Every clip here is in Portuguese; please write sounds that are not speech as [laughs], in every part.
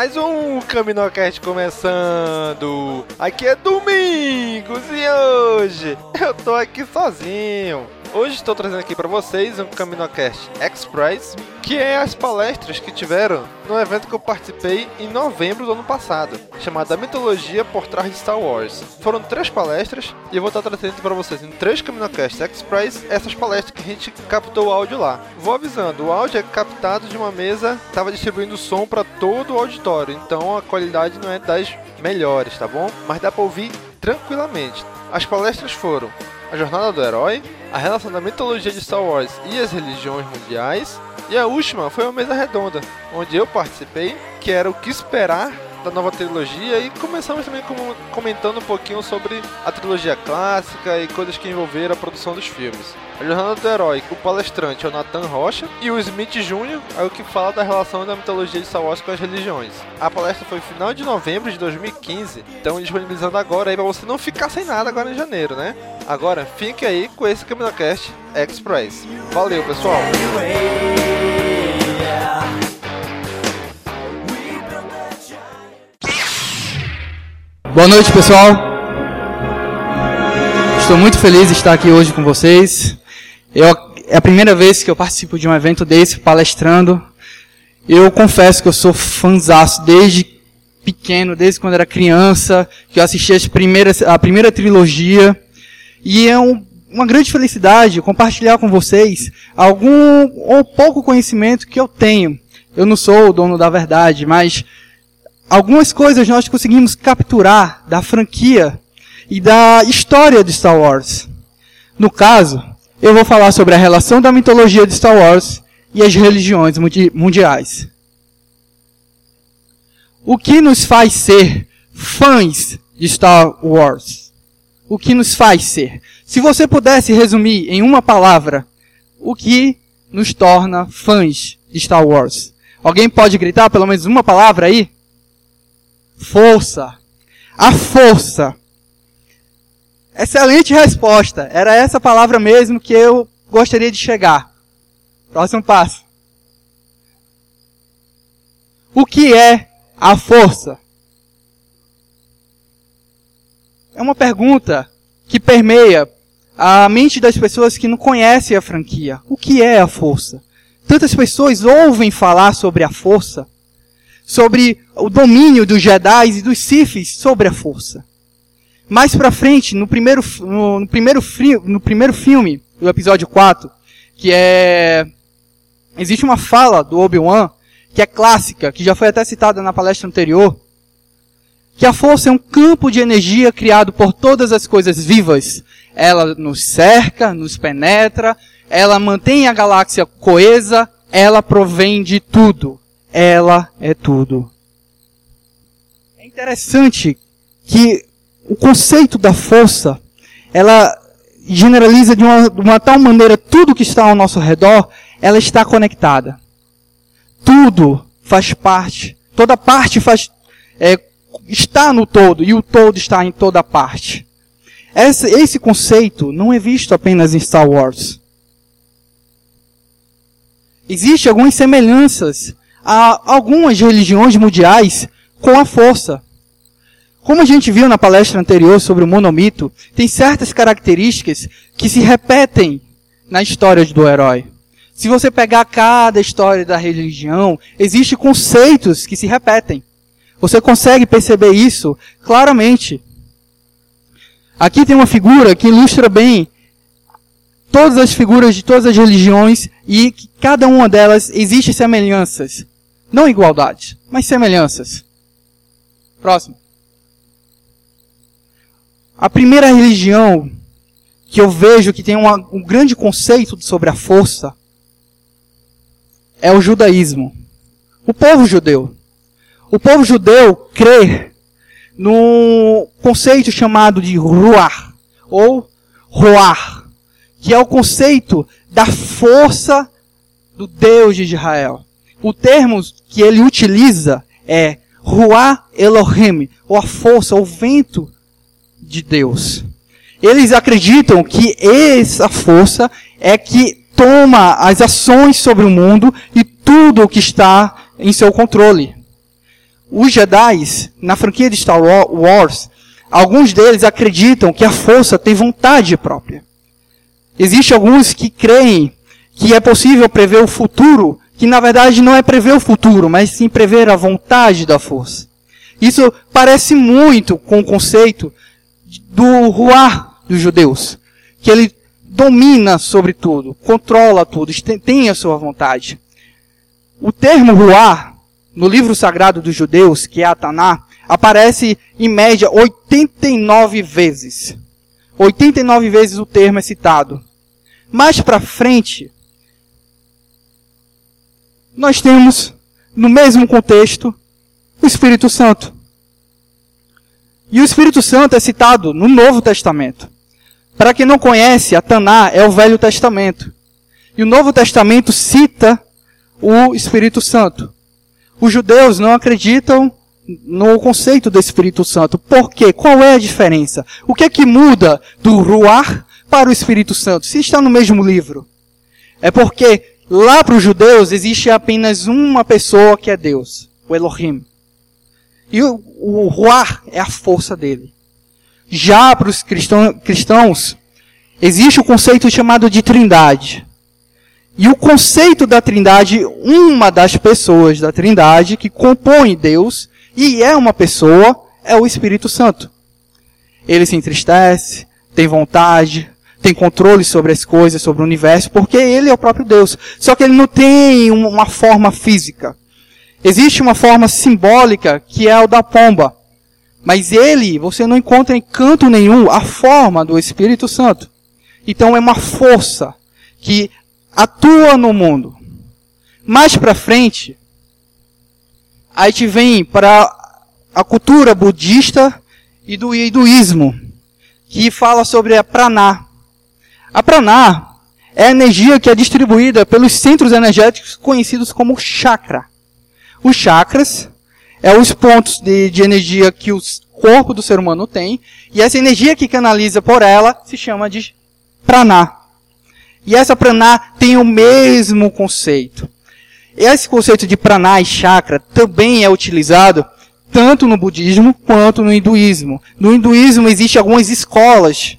Mais um Caminocast começando! Aqui é Domingos e hoje eu tô aqui sozinho. Hoje estou trazendo aqui para vocês um Caminocast Express, que é as palestras que tiveram no evento que eu participei em novembro do ano passado, chamado A Mitologia por Trás de Star Wars. Foram três palestras e eu vou estar trazendo para vocês em três Caminocast Express essas palestras que a gente captou o áudio lá. Vou avisando, o áudio é captado de uma mesa, estava distribuindo som para todo o auditório, então a qualidade não é das melhores, tá bom? Mas dá para ouvir tranquilamente. As palestras foram a Jornada do Herói, a relação da mitologia de Star Wars e as religiões mundiais, e a última foi uma mesa redonda, onde eu participei, que era o que esperar da nova trilogia e começamos também com- comentando um pouquinho sobre a trilogia clássica e coisas que envolveram a produção dos filmes. A Jornada do Herói, o palestrante é o Nathan Rocha e o Smith Jr. é o que fala da relação da mitologia de Star Wars com as religiões. A palestra foi final de novembro de 2015, então disponibilizando agora aí pra você não ficar sem nada agora em janeiro, né? Agora fique aí com esse CaminoCast Express. Valeu, pessoal! Boa noite, pessoal. Estou muito feliz de estar aqui hoje com vocês. Eu, é a primeira vez que eu participo de um evento desse, palestrando. Eu confesso que eu sou fãzaço desde pequeno, desde quando era criança, que eu assisti as a primeira trilogia. E é um- uma grande felicidade compartilhar com vocês algum ou pouco conhecimento que eu tenho. Eu não sou o dono da verdade, mas algumas coisas nós conseguimos capturar da franquia e da história de Star Wars. No caso, eu vou falar sobre a relação da mitologia de Star Wars e as religiões mundi- mundiais. O que nos faz ser fãs de Star Wars? O que nos faz ser? Se você pudesse resumir em uma palavra, o que nos torna fãs de Star Wars? Alguém pode gritar pelo menos uma palavra aí? Força. A força. Excelente resposta. Era essa palavra mesmo que eu gostaria de chegar. Próximo passo. O que é a força? É uma pergunta que permeia a mente das pessoas que não conhecem a franquia. O que é a força? Tantas pessoas ouvem falar sobre a força, sobre o domínio dos Jedi e dos Siths sobre a força. Mais pra frente, no primeiro, no, no primeiro, no primeiro filme, do episódio 4, que é... Existe uma fala do Obi-Wan, que é clássica, que já foi até citada na palestra anterior, que a força é um campo de energia criado por todas as coisas vivas. Ela nos cerca, nos penetra, ela mantém a galáxia coesa, ela provém de tudo. Ela é tudo. É interessante que o conceito da força, ela generaliza de uma, de uma tal maneira tudo que está ao nosso redor, ela está conectada. Tudo faz parte, toda parte faz, é, está no todo e o todo está em toda parte. Esse, esse conceito não é visto apenas em Star Wars. Existem algumas semelhanças a algumas religiões mundiais com a força. Como a gente viu na palestra anterior sobre o monomito, tem certas características que se repetem na história do herói. Se você pegar cada história da religião, existem conceitos que se repetem. Você consegue perceber isso claramente. Aqui tem uma figura que ilustra bem todas as figuras de todas as religiões e que cada uma delas existe semelhanças. Não igualdade, mas semelhanças. Próximo. A primeira religião que eu vejo que tem uma, um grande conceito sobre a força é o judaísmo. O povo judeu. O povo judeu crê num conceito chamado de ruar, ou roar, que é o conceito da força do Deus de Israel. O termo que ele utiliza é Ruah Elohim, ou a força, o vento de Deus. Eles acreditam que essa força é que toma as ações sobre o mundo e tudo o que está em seu controle. Os Jedi, na franquia de Star Wars, alguns deles acreditam que a força tem vontade própria. Existem alguns que creem que é possível prever o futuro, que na verdade não é prever o futuro, mas sim prever a vontade da força. Isso parece muito com o conceito do ruar dos judeus, que ele domina sobre tudo, controla tudo, tem a sua vontade. O termo ruar, no livro sagrado dos judeus, que é a Taná, aparece em média 89 vezes. 89 vezes o termo é citado. Mais para frente, nós temos, no mesmo contexto, o Espírito Santo. E o Espírito Santo é citado no Novo Testamento. Para quem não conhece, a Taná é o Velho Testamento. E o Novo Testamento cita o Espírito Santo. Os judeus não acreditam no conceito do Espírito Santo. Por quê? Qual é a diferença? O que é que muda do Ruar para o Espírito Santo? Se está no mesmo livro. É porque lá para os judeus existe apenas uma pessoa que é Deus, o Elohim. E o, o é a força dele. Já para os cristão, cristãos, existe o conceito chamado de trindade. E o conceito da trindade, uma das pessoas da trindade que compõe Deus e é uma pessoa, é o Espírito Santo. Ele se entristece, tem vontade, tem controle sobre as coisas, sobre o universo, porque ele é o próprio Deus. Só que ele não tem uma forma física. Existe uma forma simbólica que é o da pomba. Mas ele, você não encontra em canto nenhum a forma do Espírito Santo. Então é uma força que atua no mundo. Mais para frente, a gente vem para a cultura budista e do hinduísmo, que fala sobre a prana. A prana é a energia que é distribuída pelos centros energéticos conhecidos como chakra. Os chakras é os pontos de, de energia que o corpo do ser humano tem, e essa energia que canaliza por ela se chama de prana. E essa prana tem o mesmo conceito. Esse conceito de prana e chakra também é utilizado tanto no budismo quanto no hinduísmo. No hinduísmo existem algumas escolas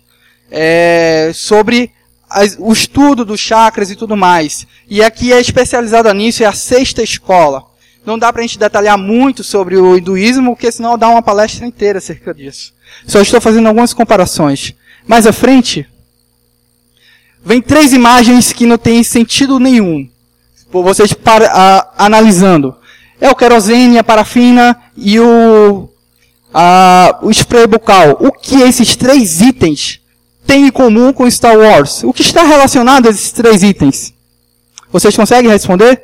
é, sobre as, o estudo dos chakras e tudo mais. E aqui é especializada nisso, é a sexta escola. Não dá para a gente detalhar muito sobre o hinduísmo, porque senão dá uma palestra inteira acerca disso. Só estou fazendo algumas comparações. Mais à frente, vem três imagens que não têm sentido nenhum. Vocês para, a, analisando. É o querosene, a parafina e o, a, o spray bucal. O que esses três itens têm em comum com Star Wars? O que está relacionado a esses três itens? Vocês conseguem responder?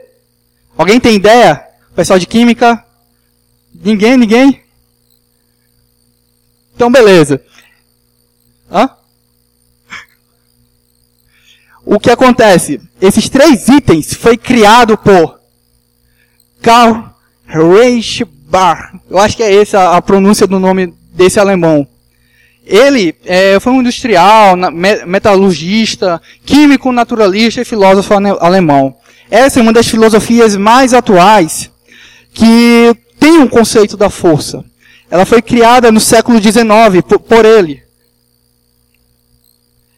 Alguém tem ideia? Pessoal de química? Ninguém? Ninguém? Então, beleza. Hã? o que acontece? Esses três itens foi criado por Karl Reichbar. Eu acho que é essa a pronúncia do nome desse alemão. Ele é, foi um industrial, metalurgista, químico, naturalista e filósofo alemão. Essa é uma das filosofias mais atuais que tem um conceito da força. Ela foi criada no século XIX por, por ele,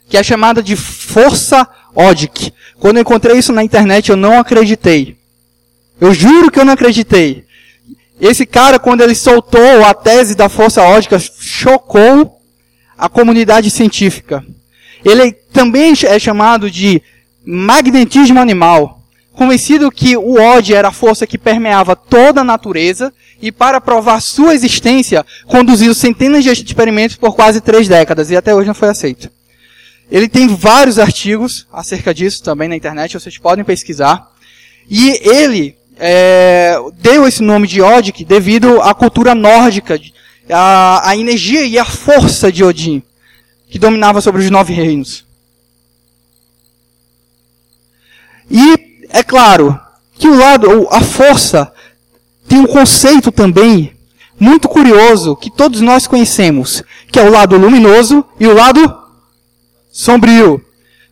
que é chamada de força Odic. Quando eu encontrei isso na internet, eu não acreditei. Eu juro que eu não acreditei. Esse cara, quando ele soltou a tese da força ódica, chocou a comunidade científica. Ele também é chamado de magnetismo animal, convencido que o ódio era a força que permeava toda a natureza e para provar sua existência, conduziu centenas de experimentos por quase três décadas e até hoje não foi aceito. Ele tem vários artigos acerca disso também na internet, vocês podem pesquisar. E ele é, deu esse nome de Odic devido à cultura nórdica, à, à energia e à força de Odin, que dominava sobre os nove reinos. E é claro que o lado, a força, tem um conceito também muito curioso que todos nós conhecemos, que é o lado luminoso e o lado sombrio.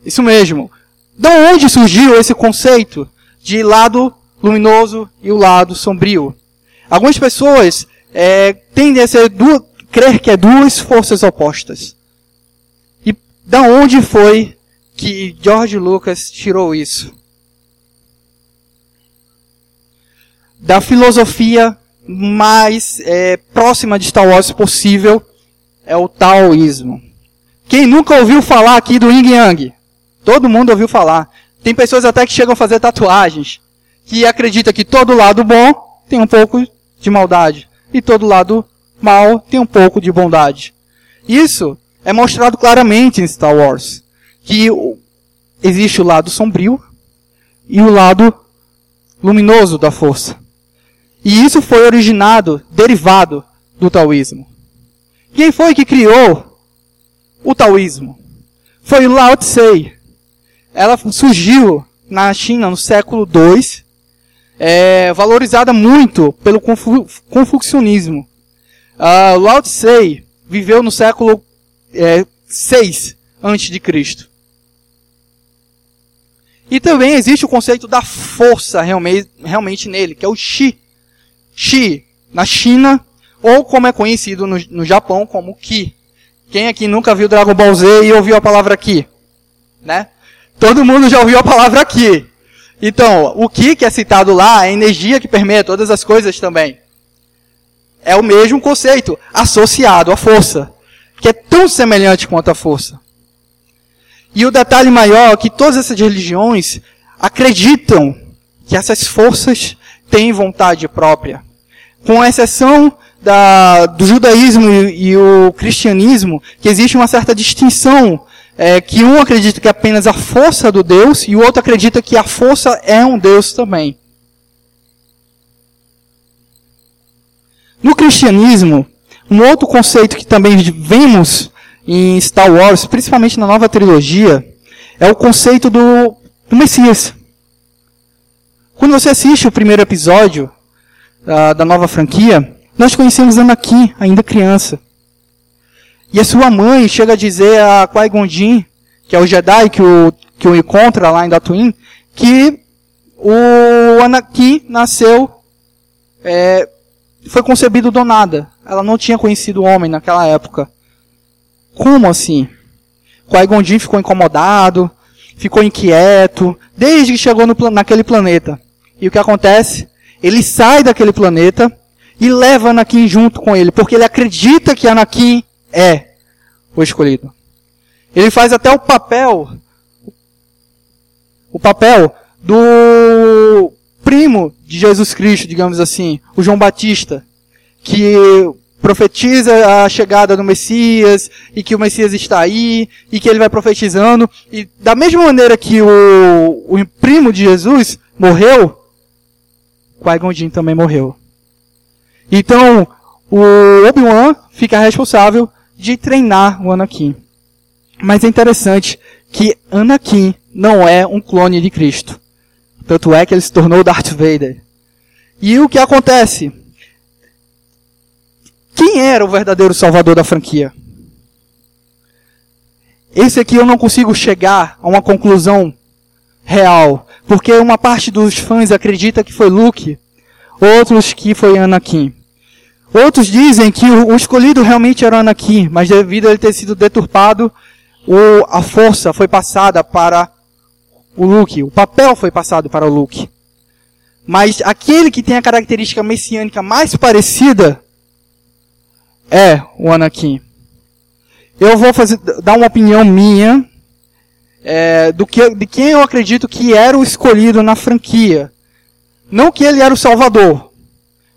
Isso mesmo. De onde surgiu esse conceito de lado luminoso e o lado sombrio? Algumas pessoas é, tendem a ser duas, crer que é duas forças opostas. E da onde foi que George Lucas tirou isso? Da filosofia mais é, próxima de Star Wars possível é o taoísmo. Quem nunca ouviu falar aqui do Yin Yang? Todo mundo ouviu falar. Tem pessoas até que chegam a fazer tatuagens, que acredita que todo lado bom tem um pouco de maldade e todo lado mal tem um pouco de bondade. Isso é mostrado claramente em Star Wars, que existe o lado sombrio e o lado luminoso da força. E isso foi originado, derivado do taoísmo. Quem foi que criou o taoísmo. Foi Lao Tse. Ela surgiu na China no século II, é, valorizada muito pelo confu confucionismo. Uh, Lao Tse viveu no século é, 6 antes de Cristo. E também existe o conceito da força realmente, realmente nele, que é o Shi. Shi, na China, ou como é conhecido no, no Japão como Ki. Quem aqui nunca viu Dragon Ball Z e ouviu a palavra aqui? Né? Todo mundo já ouviu a palavra aqui. Então, o que que é citado lá é a energia que permeia todas as coisas também. É o mesmo conceito, associado à força, que é tão semelhante quanto a força. E o detalhe maior é que todas essas religiões acreditam que essas forças têm vontade própria. Com exceção da, do judaísmo e, e, o cristianismo que existe uma certa distinção é, que um acredita que é apenas a força do Deus e o outro acredita que a força é um Deus também. No cristianismo, um outro conceito que também vemos em Star Wars, principalmente na nova trilogia, é o conceito do, do Messias. Quando você assiste o primeiro episódio uh, da nova franquia, nós conhecemos Anakin, ainda criança. E a sua mãe chega a dizer a Qui-Gon Jinn, que é o Jedi que o, que o encontra lá em Tatooine, que o Anakin nasceu, é, foi concebido do nada. Ela não tinha conhecido o homem naquela época. Como assim? Qui-Gon Jinn ficou incomodado, ficou inquieto, desde que chegou no, naquele planeta. E o que acontece? Ele sai daquele planeta e leva Anakin junto com ele, porque ele acredita que Anakin é o escolhido. Ele faz até o papel, o papel do primo de Jesus Cristo, digamos assim, o João Batista, que profetiza a chegada do Messias e que o Messias está aí e que ele vai profetizando e da mesma maneira que o, o primo de Jesus morreu, Qui-Gon também morreu. Então, o Obi-Wan fica responsável de treinar o Anakin. Mas é interessante que Anakin não é um clone de Cristo. Tanto é que ele se tornou Darth Vader. E o que acontece? Quem era o verdadeiro salvador da franquia? Esse aqui eu não consigo chegar a uma conclusão real, porque uma parte dos fãs acredita que foi Luke, outros que foi Anakin. Outros dizem que o escolhido realmente era Anakin, mas devido a ele ter sido deturpado, a força foi passada para o Luke, o papel foi passado para o Luke. Mas aquele que tem a característica messiânica mais parecida é o Anakin. Eu vou fazer, dar uma opinião minha é, do que, de quem eu acredito que era o escolhido na franquia. Não que ele era o salvador,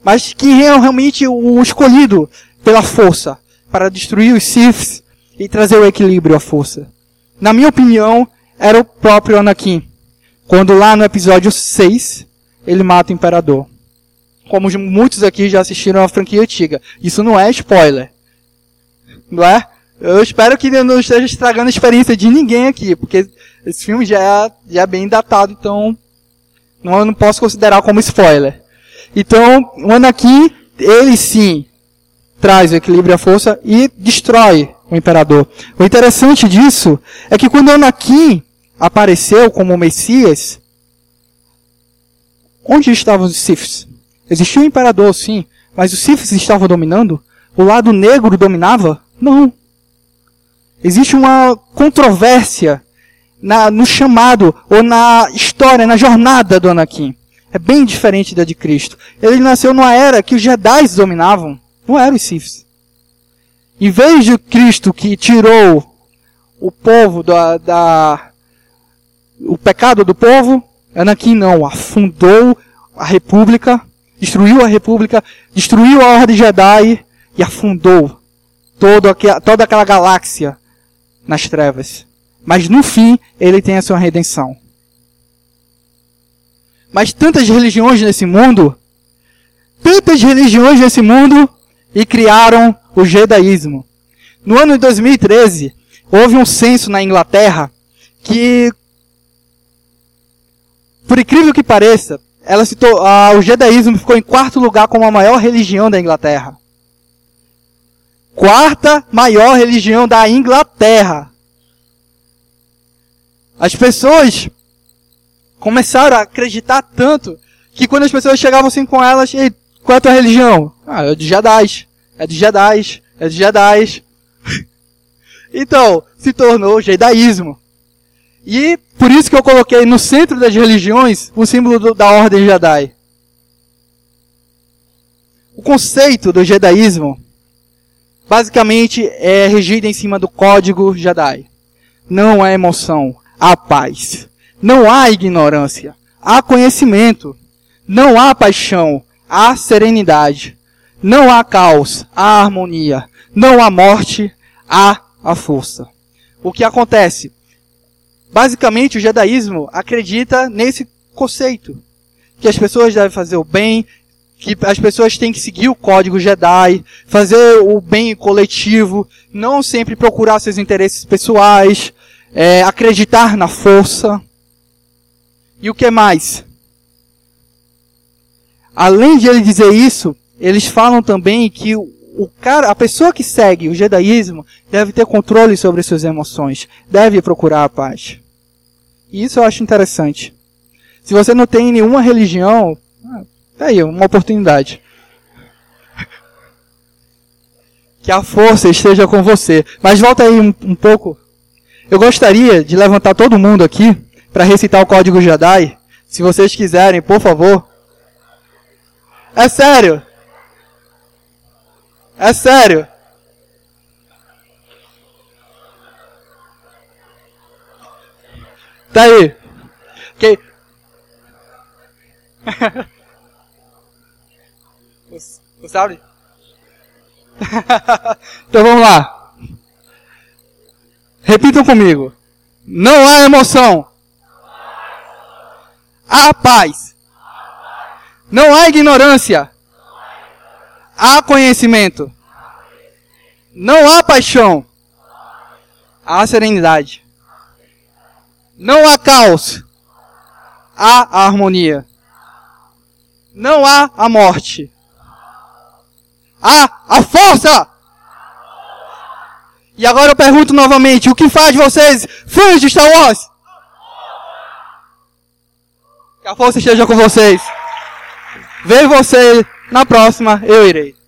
mas que é realmente o escolhido pela força para destruir os Siths e trazer o equilíbrio à força. Na minha opinião, era o próprio Anakin. Quando lá no episódio 6, ele mata o imperador. Como muitos aqui já assistiram a franquia antiga. Isso não é spoiler. Não é? Eu espero que não esteja estragando a experiência de ninguém aqui, porque esse filme já é, já é bem datado, então não, eu não posso considerar como spoiler. Então, o Anakin, ele sim traz o equilíbrio e a força e destrói o imperador. O interessante disso é que quando o Anakin apareceu como Messias, onde estavam os Siths? Existia um imperador, sim, mas os Siths estavam dominando? O lado negro dominava? Não. Existe uma controvérsia na, no chamado ou na história, na jornada do Anakin. É bem diferente da de Cristo. Ele nasceu numa era que os Jedi dominavam, não eram os Siths. Em vez de Cristo que tirou o povo da, da o pecado do povo, Anakin não, afundou a república, destruiu a república, destruiu a ordem Jedi e afundou todo toda aquela galáxia nas trevas. Mas no fim, ele tem a sua redenção. Mas tantas religiões nesse mundo, tantas religiões nesse mundo, e criaram o judaísmo. No ano de 2013, houve um censo na Inglaterra que, por incrível que pareça, ela citou, ah, o judaísmo ficou em quarto lugar como a maior religião da Inglaterra. Quarta maior religião da Inglaterra. As pessoas começaram a acreditar tanto que quando as pessoas chegavam assim com elas, Ei, qual é a tua religião? Ah, é de Jedi. É de Jedi. É de Jedi. [laughs] então, se tornou Jedaísmo. E por isso que eu coloquei no centro das religiões o símbolo do, da Ordem Jedi. O conceito do Jedaísmo basicamente é regido em cima do código Jedi. Não há emoção, há paz. Não há ignorância, há conhecimento. Não há paixão, há serenidade. Não há caos, há harmonia. Não há morte, há a força. O que acontece? Basicamente, o judaísmo acredita nesse conceito. Que as pessoas devem fazer o bem, que as pessoas têm que seguir o código Jedi, fazer o bem coletivo, não sempre procurar seus interesses pessoais, é, acreditar na força. E o que mais? Além de ele dizer isso, eles falam também que o, cara, a pessoa que segue o jedaísmo deve ter controle sobre suas emoções, deve procurar a paz. E isso eu acho interessante. Se você não tem nenhuma religião, ah, tá aí, uma oportunidade. Que a força esteja com você. Mas volta aí um, um pouco. Eu gostaria de levantar todo mundo aqui para recitar o código Jedi. Se vocês quiserem, por favor. É sério. É sério. Tá aí. Ok. [laughs] Você sabe? [laughs] então vamos lá. Repitam comigo. Não há emoção. Há paz. Não há ignorância. Há conhecimento. Não há paixão. Há serenidade. Não há caos. Há harmonia. Não há a morte. Há a força! E agora eu pergunto novamente, o que faz vocês fãs de Star Wars? Que a força esteja com vocês. Vejo você na próxima, eu irei.